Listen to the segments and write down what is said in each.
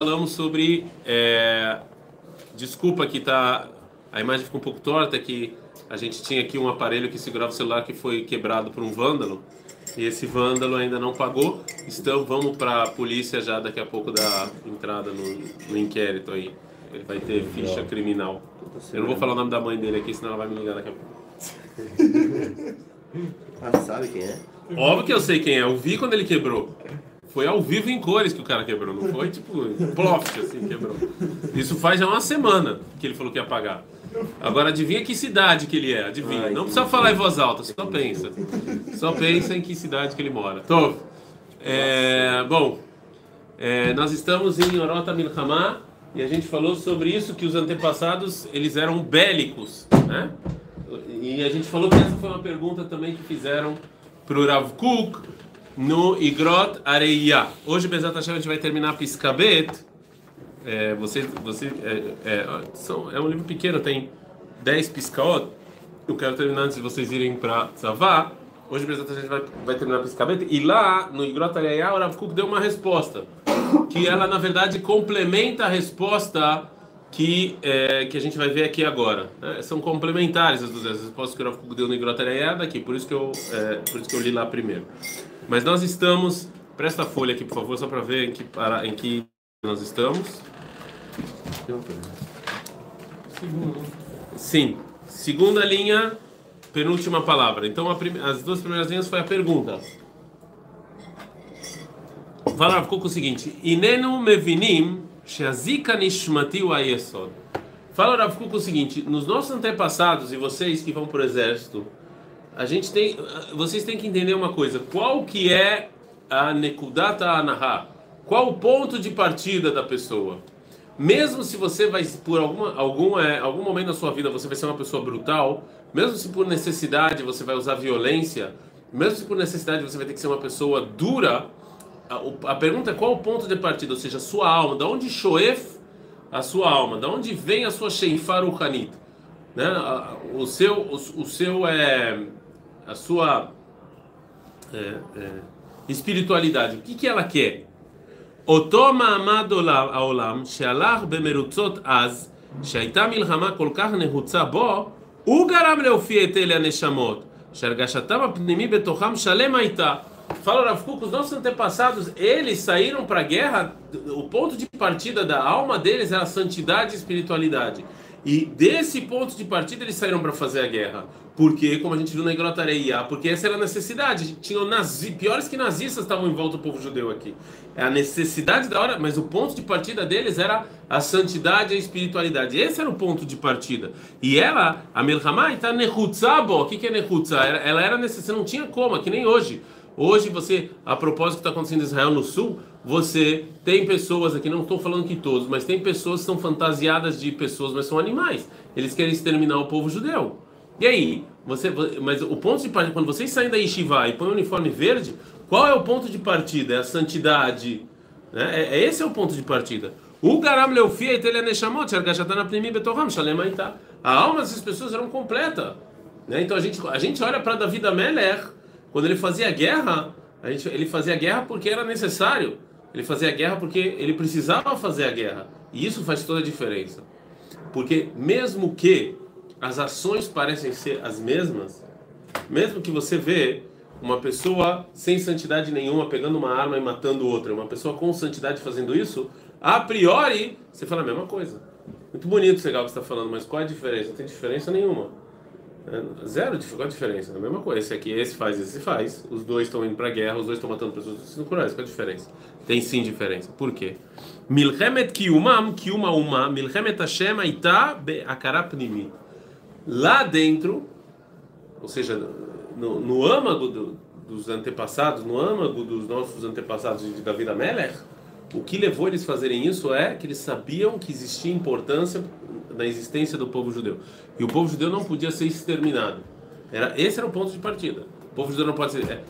falamos sobre. É, desculpa que tá. A imagem ficou um pouco torta, que a gente tinha aqui um aparelho que segurava o celular que foi quebrado por um vândalo. E esse vândalo ainda não pagou. Então vamos para a polícia já daqui a pouco da entrada no, no inquérito aí. Ele vai ter ficha criminal. Eu não vou falar o nome da mãe dele aqui, senão ela vai me ligar daqui a pouco. Ah, sabe quem é? Óbvio que eu sei quem é. Eu vi quando ele quebrou. Foi ao vivo em cores que o cara quebrou, não foi tipo ploft assim, quebrou. Isso faz já uma semana que ele falou que ia pagar. Agora adivinha que cidade que ele é, adivinha. Ai, não precisa falar em voz alta, só pensa. Só pensa em que cidade que ele mora. Tô. É, bom, é, nós estamos em Orota Milhamá e a gente falou sobre isso que os antepassados eles eram bélicos, né? E a gente falou que essa foi uma pergunta também que fizeram para o Rav Kuk no Igrot Areia. Hoje, Bezat Hashem, a gente vai terminar Piscabet. É, você, você, é, é, são, é um livro pequeno, tem 10 piscaot. Eu quero terminar antes de vocês irem para Tzavá. Hoje, Bezat Hashem, a gente vai, vai terminar Piscabet. E lá, no Igrot Areia, o Rav Kuk deu uma resposta. Que ela, na verdade, complementa a resposta que, é, que a gente vai ver aqui agora. né? São complementares as duas as respostas que o Rav Kuk deu no Igrot Areia daqui. Por isso, que eu, é, por isso que eu li lá primeiro. Mas nós estamos. Presta a folha aqui, por favor, só para ver em que, para, em que nós estamos. Sim. Segunda linha, penúltima palavra. Então, prime- as duas primeiras linhas foi a pergunta. Fala ficou com o seguinte: Inenu mevinim sheazika nishmati wa. Fala Rav Kuk o seguinte: nos nossos antepassados e vocês que vão para o exército, a gente tem, vocês têm que entender uma coisa. Qual que é a nekudata anaha? Qual o ponto de partida da pessoa? Mesmo se você vai por alguma, alguma, é, algum momento da sua vida você vai ser uma pessoa brutal, mesmo se por necessidade você vai usar violência, mesmo se por necessidade você vai ter que ser uma pessoa dura, a, o- a pergunta é qual o ponto de partida, ou seja, a sua alma, da onde shoef a sua alma, da onde vem a sua sheifar ruhanit, né? O seu, o, o seu é a sua é, é, espiritualidade, o que que ela quer? אותו מעמד עולם- העולם שהלך במרוצות אז, שהייתה מלחמה כל כך נחוצה בו, הוא גרם להופיע את אלה הנשמות, שהרגשתם הפנימי בתוכם שלם הייתה. Fala Rav Kuk, os nossos antepassados, eles saíram para a guerra, o ponto de partida da alma deles era a santidade e espiritualidade. E desse ponto de partida eles saíram para fazer a guerra. Porque, como a gente viu na Igrotareia, porque essa era a necessidade. Tinham nazi, piores que nazistas estavam em volta do povo judeu aqui. É a necessidade da hora, mas o ponto de partida deles era a santidade e a espiritualidade. Esse era o ponto de partida. E ela, a Melhamai, está nehutzabo. O que, que é nehutza? Ela, era necessária, não tinha como, que nem hoje. Hoje você, a propósito do que está acontecendo em Israel no sul, você tem pessoas aqui, não estou falando que todos, mas tem pessoas que são fantasiadas de pessoas, mas são animais. Eles querem exterminar o povo judeu. E aí, você, mas o ponto de partida, quando vocês saem da Yeshiva e põem o uniforme verde, qual é o ponto de partida? É a santidade. Né? É, é- esse é o ponto de partida. O garam shalem aita. A alma dessas pessoas era completa. Né? Então a gente, a gente olha para Davi da Meler, quando ele fazia guerra, a gente, ele fazia guerra porque era necessário. Ele fazia guerra porque ele precisava fazer a guerra. E isso faz toda a diferença. Porque mesmo que as ações parecem ser as mesmas, mesmo que você vê uma pessoa sem santidade nenhuma pegando uma arma e matando outra, uma pessoa com santidade fazendo isso, a priori você fala a mesma coisa. Muito bonito, legal o que você está falando, mas qual é a diferença? Não tem diferença nenhuma. É, Zero, qual a diferença? É a mesma coisa. Esse aqui, esse faz, esse faz. Os dois estão indo para guerra, os dois estão matando pessoas sendo cruéis. Qual a diferença? Tem sim diferença. Por quê? Milchemet kiumam, kiuma uma, milchemet Hashem aita be'akara pnimi. Lá dentro, ou seja, no, no âmago do- dos antepassados, no âmago dos nossos antepassados de Davi da Meller, o que levou eles a fazerem isso é que eles sabiam que existia importância na existência do povo judeu. E o povo judeu não podia ser exterminado. Era, esse era o ponto de partida. O povo judeu não pode ser. É,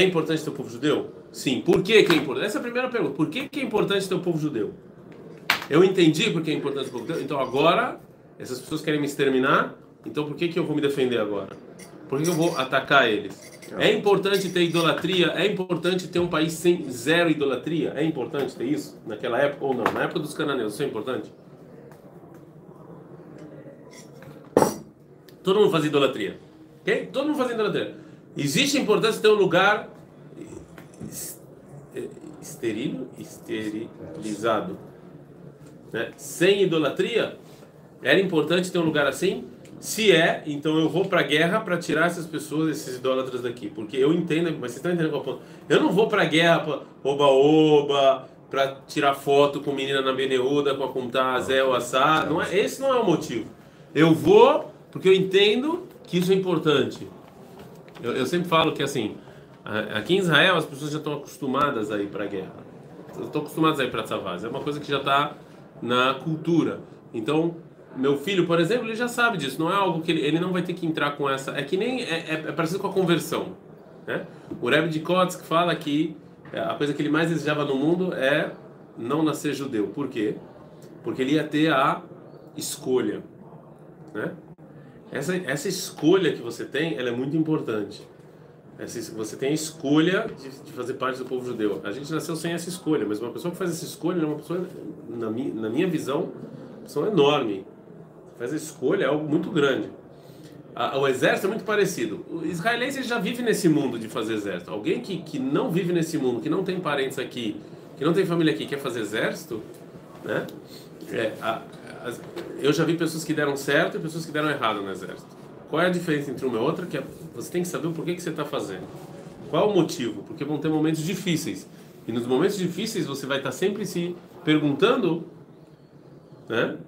é importante ter o povo judeu? Sim. Por que, que é importante? Essa é a primeira pergunta. Por que, que é importante ter o povo judeu? Eu entendi porque é importante o povo judeu. Então agora, essas pessoas querem me exterminar. Então por que, que eu vou me defender agora? Por que eu vou atacar eles? É importante ter idolatria? É importante ter um país sem zero idolatria? É importante ter isso naquela época ou não? Na época dos cananeus, isso é importante? Todo mundo faz idolatria. Ok? Todo mundo faz idolatria. Existe a importância de ter um lugar esteril, esterilizado. Né? Sem idolatria? Era importante ter um lugar assim? Se é, então eu vou para a guerra para tirar essas pessoas, esses idólatras daqui. Porque eu entendo, mas vocês estão entendendo qual é o ponto? Eu não vou para a guerra para oba-oba, para tirar foto com menina na Beneuda, com a Kuntá, Zé ou Assá. Não é, esse não é o motivo. Eu vou porque eu entendo que isso é importante. Eu, eu sempre falo que assim, aqui em Israel as pessoas já estão acostumadas a ir para a guerra. Estão acostumadas a ir para Tzavaz. É uma coisa que já está na cultura. Então, meu filho, por exemplo, ele já sabe disso. Não é algo que ele, ele não vai ter que entrar com essa. É que nem é, é, é parecido com a conversão. Né? O Rebbe de Kotzk fala que é, a coisa que ele mais desejava no mundo é não nascer judeu. Por quê? Porque ele ia ter a escolha, né? Essa, essa escolha que você tem, ela é muito importante. Você tem a escolha de, de, fazer parte do povo judeu. A gente nasceu sem essa escolha, mas uma pessoa que faz essa escolha é uma pessoa, na minha, na minha visão, uma pessoa enorme. Faz a escolha é algo muito grande. A, o exército é muito parecido. O israelense já vive nesse mundo de fazer exército. Alguém que, que não vive nesse mundo, que não tem parentes aqui, que não tem família aqui, quer fazer exército, né? É, a, eu já vi pessoas que deram certo e pessoas que deram errado no exército. Qual é a diferença entre uma e outra? Que é, você tem que saber o porquê que você está fazendo. Qual o motivo? Porque vão ter momentos difíceis. E nos momentos difíceis você vai estar tá sempre se perguntando, né?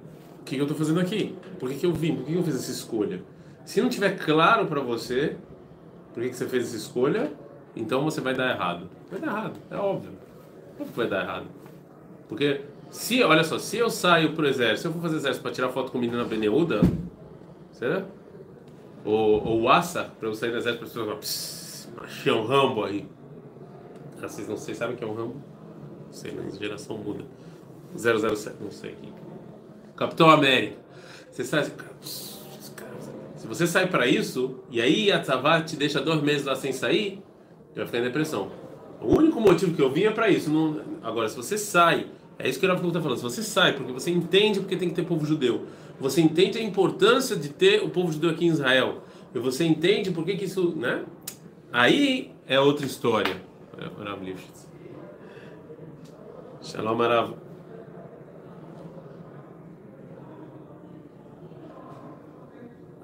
O que, eu estou fazendo aqui? Por que, que eu vim? Por que, que eu fiz essa escolha? Se não tiver claro para você por que, que você fez essa escolha, então você vai dar errado. Vai dar errado, é óbvio. Por que vai dar errado? Porque se, olha só, se eu saio pro exército, se eu for fazer exército para tirar foto com menina Beneuda, será? Ou, ou Assa, para eu sair do exército, para as pessoas falar, achei um Rambo aí. Ah, vocês não sei, sabem que é um Rambo? Não sei, mas geração muda. 007, não sei aqui. Capitão América. Você sai assim, se você sai para isso, e aí a Tzavá te deixa dois meses lá sem sair, vai ficar em depressão. O único motivo que eu vim é para isso. Não... Agora, se você sai é isso que o Rav está falando. Se você sai porque você entende porque tem que ter povo judeu, você entende a importância de ter o povo judeu aqui em Israel, e você entende por que, isso, né? Aí é outra história. Shalom.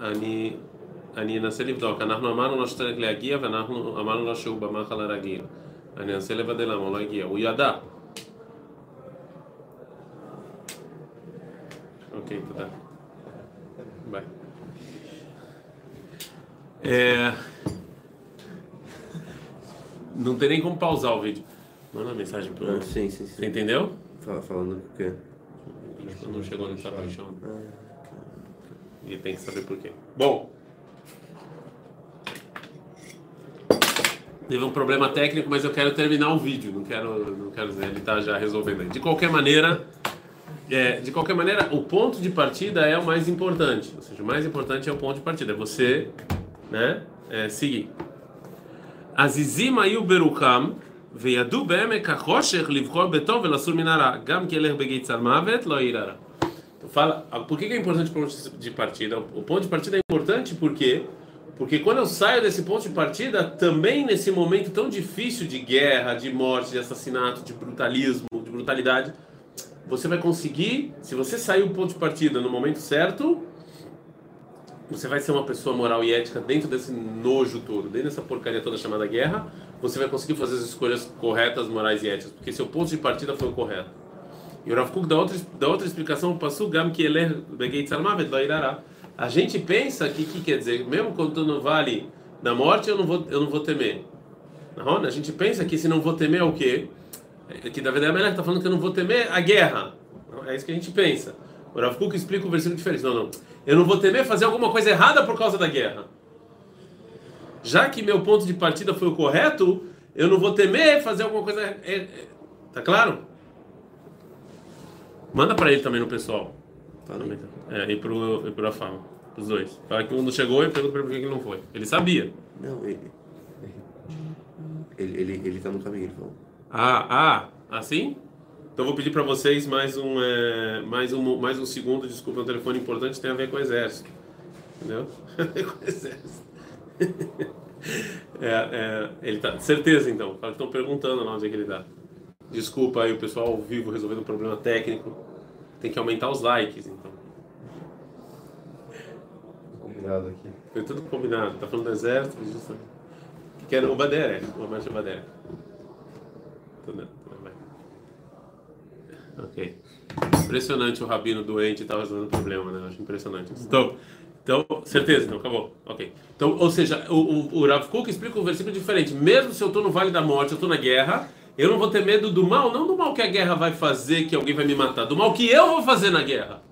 אני אני אנסה לבדוק, אנחנו אמרנו לו שצריך להגיע ואנחנו אמרנו לו שהוא במחל הרגיל אני אנסה לוודא למה הוא לא הגיע, הוא ידע Ok, tá. Vai. É... Não tem nem como pausar o vídeo. Manda mensagem pro. Ah, sim, sim, sim. Você entendeu? Fala, falando o quê? Não chegou nessa paixão. Ah. E tem que saber por quê. Bom. Teve um problema técnico, mas eu quero terminar o vídeo. Não quero, não quero dizer, ele está já resolvendo aí. De qualquer maneira. É, de qualquer maneira, o ponto de partida é o mais importante. Ou seja, o mais importante é o ponto de partida, é você né, é, seguir. Azizim היו ברוחם וידעו בעמק החושך לבחור בטוב ולסור מן הרע גם כי ילך בגיץ על מוות לא ירא Fala, por que é importante o ponto de partida? O ponto de partida é importante porque porque quando eu saio desse ponto de partida, também nesse momento tão difícil de guerra, de morte, de assassinato, de brutalismo, de brutalidade, você vai conseguir, se você sair o ponto de partida no momento certo, você vai ser uma pessoa moral e ética dentro desse nojo todo, dentro dessa porcaria toda chamada guerra, você vai conseguir fazer as escolhas corretas, morais e éticas, porque seu ponto de partida foi o correto. E o Rav Kuk dá outra, dá outra explicação, passou gam que ele A gente pensa que, que quer dizer, mesmo quando no vale da morte, eu não vou, eu não vou temer. A gente pensa que se não vou temer é o quê? Que Davi Amelech está falando que eu não vou temer a guerra. É isso que a gente pensa. O Rav Kuk explica o versículo diferente. Não, não. Eu não vou temer fazer alguma coisa errada por causa da guerra. Já que meu ponto de partida foi o correto, eu não vou temer fazer alguma coisa. Tá claro? Manda para ele também no pessoal. Tá, é, e pro, e pro Afam. Os dois. Fala que um não chegou e pergunta por que ele não foi. Ele sabia. Não, ele. Ele, ele, ele tá no caminho, ele falou. Ah, ah, assim? Então vou pedir para vocês mais um, é, mais um, mais um segundo. Desculpa, um telefone importante tem a ver com o exército, entendeu? com o exército. é, é, ele tá, certeza então. Fala que estão perguntando lá onde é que ele tá. Desculpa aí o pessoal ao vivo resolvendo um problema técnico. Tem que aumentar os likes, então. Combinado aqui. Foi tudo combinado. Tá falando do exército, justamente. Que era o Badere, uma marcha Badere. Tudo, tudo bem. Ok. Impressionante o rabino doente estava resolvendo o problema, né? Acho impressionante. Então, então, certeza, então acabou. Ok. Então, ou seja, o, o, o Rav Kuk explica um versículo diferente. Mesmo se eu estou no vale da morte, eu estou na guerra, eu não vou ter medo do mal, não do mal que a guerra vai fazer, que alguém vai me matar, do mal que eu vou fazer na guerra.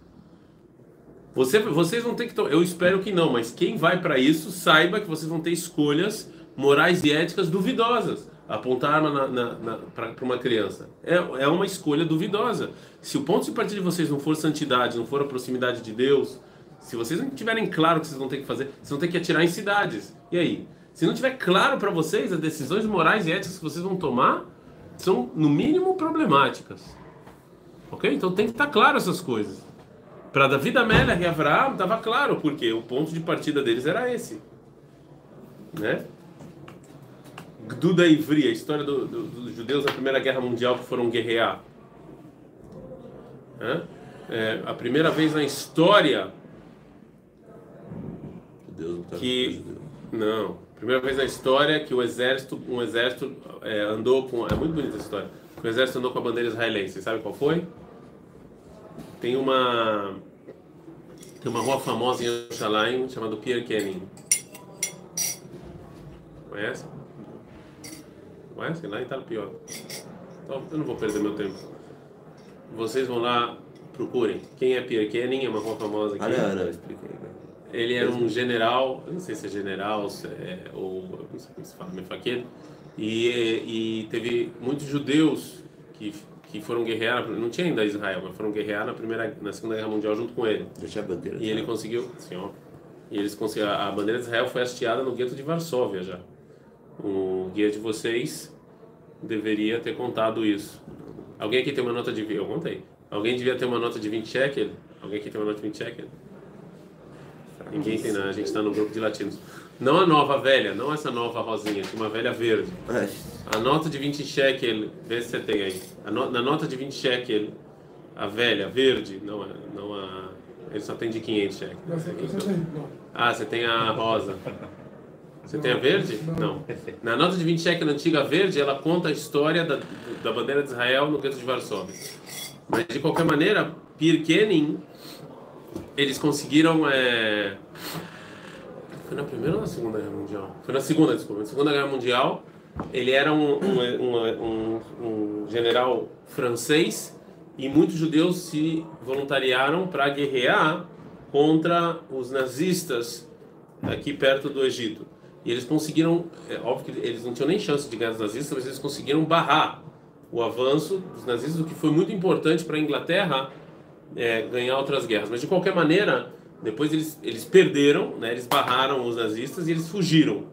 Você, vocês vão ter que. Eu espero que não, mas quem vai para isso, saiba que vocês vão ter escolhas morais e éticas duvidosas. Apontar arma para uma criança é, é uma escolha duvidosa. Se o ponto de partida de vocês não for santidade, não for a proximidade de Deus, se vocês não tiverem claro o que vocês vão ter que fazer, vocês vão ter que atirar em cidades. E aí? Se não tiver claro para vocês as decisões morais e éticas que vocês vão tomar, são no mínimo problemáticas. Ok? Então tem que estar claro essas coisas. Para Davi, Amélia e Abraão estava claro, porque o ponto de partida deles era esse. Né? Gduda Ivri, a história do, do, dos judeus na Primeira Guerra Mundial que foram guerrear. É, a primeira vez na história tá que não, primeira vez na história que o exército, um exército é, andou com, é muito bonita essa história. O exército andou com a bandeira israelense. Sabe qual foi? Tem uma tem uma rua famosa em Jerusalém chamada Pierre Kenning. Conhece? Conhece? Lá em Itália Então, eu não vou perder meu tempo. Vocês vão lá, procurem. Quem é Pierre Kenning? É uma rua famosa aqui. Ah, não, não, explica aí. Ele era um general, eu não sei se é general se é, ou não sei como se fala, mefaqueiro, e, e teve muitos judeus que, que foram guerrear, não tinha ainda Israel, mas foram guerrear na primeira, na segunda guerra mundial junto com ele. Deixa a bandeira. E ele conseguiu, sim, ó, e eles conseguiram, a bandeira de Israel foi hasteada no gueto de Varsóvia já. O guia de vocês deveria ter contado isso. Alguém aqui tem uma nota de. Eu contei. Alguém devia ter uma nota de 20 shekel? Alguém aqui tem uma nota de 20 shekel? Ninguém tem nada, a gente está no grupo de latinos. Não a nova velha, não essa nova rosinha, tinha uma velha verde. A nota de 20 shekel, vê se você tem aí. No, na nota de 20 shekel, a velha, verde, não a. Não a ele só tem de 500 shekel. Ah, você tem a rosa. Você tem a verde? Não. Na nota de 20 shekel antiga verde, ela conta a história da, da bandeira de Israel no gueto de Varsóvia. Mas de qualquer maneira, Pirkenin, eles conseguiram. É... Foi na primeira ou na segunda guerra mundial? Foi na segunda, desculpa. Na segunda guerra mundial, ele era um, um, um, um general francês e muitos judeus se voluntariaram para guerrear contra os nazistas aqui perto do Egito. E eles conseguiram, é óbvio que eles não tinham nem chance de ganhar os nazistas, mas eles conseguiram barrar o avanço dos nazistas, o que foi muito importante para a Inglaterra é, ganhar outras guerras. Mas de qualquer maneira, depois eles, eles perderam, né, eles barraram os nazistas e eles fugiram.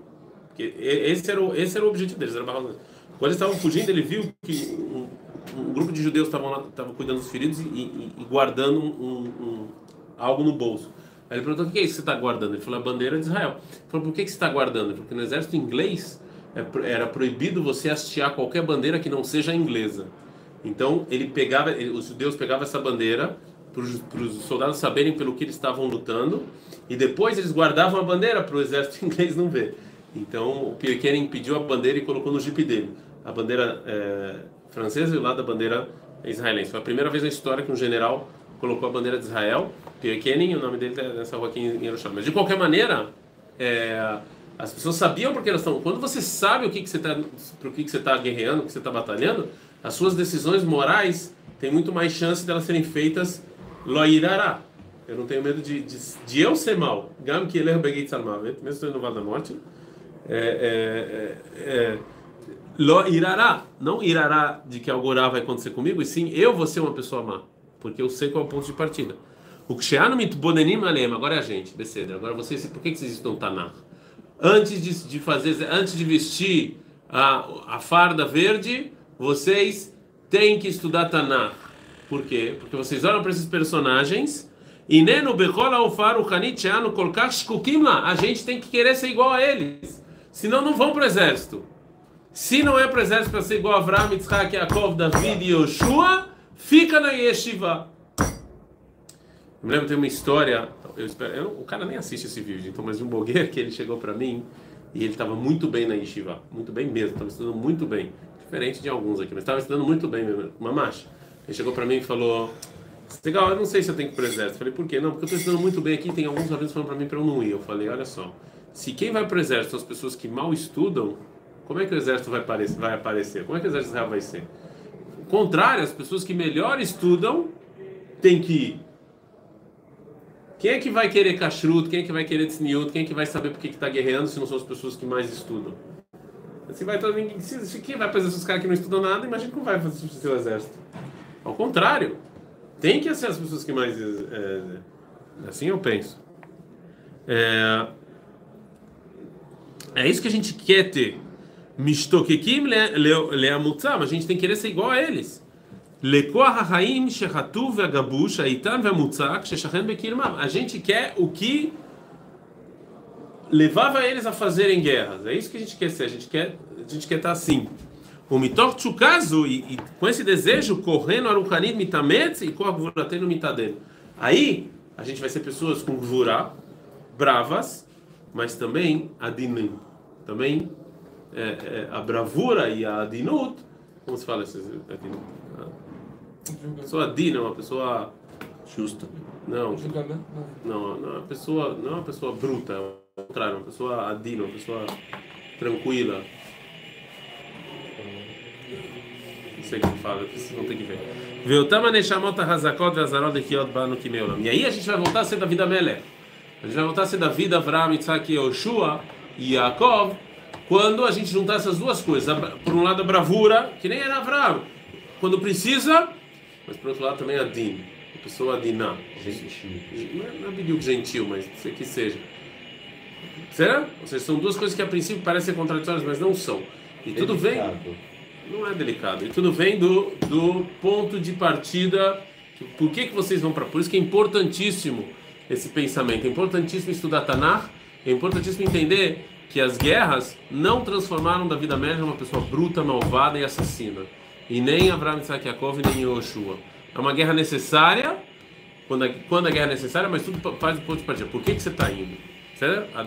Porque esse era o, esse era o objetivo deles, era. Quando eles estavam fugindo, ele viu que um, um grupo de judeus estavam cuidando dos feridos e, e, e guardando um, um, algo no bolso. Aí ele perguntou: o que é isso que você está guardando? Ele falou: a bandeira de Israel. Ele falou: por que, que você está guardando? Porque no exército inglês é era proibido você hastear qualquer bandeira que não seja inglesa. Então ele pegava, ele, os judeus pegavam essa bandeira para os soldados saberem pelo que eles estavam lutando e depois eles guardavam a bandeira para o exército inglês não ver. Então o Kenning pediu a bandeira e colocou no jipe dele a bandeira é, francesa e o lado da bandeira israelense. Foi a primeira vez na história que um general colocou a bandeira de Israel. Pierre Kenning, o nome dele está nessa rua aqui em Jerusalém. Mas de qualquer maneira, é, as pessoas sabiam porque elas estão. Quando você sabe o que, que você está, para o que, que você está guerreando, o que você está batalhando, as suas decisões morais têm muito mais chance de elas serem feitas loirará. Eu não tenho medo de, de, de eu ser mal. Gam que ele é mesmo estando no vale da morte. É, é, é, lo irará, não irará de que algo vai acontecer comigo, e sim eu vou ser uma pessoa má, porque eu sei qual é o ponto de partida. O que Sheanu mitbonenim alem, agora é a gente, Becedra. Agora vocês, por que, vocês estão Tanakh? Antes de, de fazer, antes de vestir a, a farda verde, vocês têm que estudar Tanakh. Por quê? Porque vocês olham para esses personagens e neno bechola ofar o hanit sheanu kolkach. A gente tem que querer ser igual a eles. Senão não vão para o exército. Se não é para o exército para ser igual a Avraham, Yitzhak, Yaakov, David e Yoshua, fica na yeshiva. Eu me lembro tem uma história, eu espero, eu, o cara nem assiste esse vídeo, então, mas um blogueiro que ele chegou para mim e ele estava muito bem na yeshiva, muito bem mesmo, estava estudando muito bem, diferente de alguns aqui, mas estava estudando muito bem uma marcha. Ele chegou para mim e falou: Legal, eu não sei se eu tenho que ir para o exército. Falei: Por quê? Não, porque eu estou estudando muito bem aqui. Tem alguns alunos falando para mim para eu não ir. Eu falei: Olha só, se quem vai para o exército são as pessoas que mal estudam, como é que o exército vai aparecer? Vai aparecer? Como é que o exército real vai ser? O contrário, as pessoas que melhor estudam têm que ir. Quem é que vai querer kashrut? Quem é que vai querer tzniut? Quem é que vai saber por que está guerreando se não são as pessoas que mais estudam? Se vai todo ninguém, se, quem vai fazer esses caras que não estudam nada, imagina como vai fazer o seu exército. Ao contrário, tem que ser as pessoas que mais é, assim eu penso. É, é isso que a gente quer ter. Mistokekim leamutzam, a gente tem que querer ser igual a eles. A gente quer o que levava eles a fazerem guerras. É isso que a gente quer ser. A gente quer, a gente quer estar assim. O mitor tchukazu, e com esse desejo, correndo arukanit mitametz e com a mitadeno. Aí, a gente vai ser pessoas com gvura, bravas, mas também adinim. Também é, é, a bravura e a adinut, como se fala isso? A pessoa adina, uma pessoa justa. Não, não, não, é uma pessoa, não é uma pessoa bruta, é o contrário, uma pessoa adina, uma pessoa tranquila. Não sei como fala, vocês vão ter que ver. E aí a gente vai voltar a ser da vida Melech. A gente vai voltar a ser da vida Avram, Yitzhak, Yoshua e Yaakov quando a gente juntar essas duas coisas, por um lado a bravura, que nem era Avram, quando precisa, mas por outro lado também a din, pessoa adiná, não é, não é gentil, mas sei que seja. Será? Ou seja, são duas coisas que a princípio parecem contraditórias, mas não são. E delicado. tudo vem. Não é delicado. E tudo vem do, do ponto de partida. Por que, que vocês vão para. Por isso que é importantíssimo esse pensamento. É importantíssimo estudar Tanakh. É importantíssimo entender que as guerras não transformaram Davi Amélia uma pessoa bruta, malvada e assassina. E nem Abraham Isaac Yaakov, nem Yoshua. É uma guerra necessária, quando a, quando a guerra é necessária, mas tudo faz o ponto de partida. Por que, que você está indo? Certo?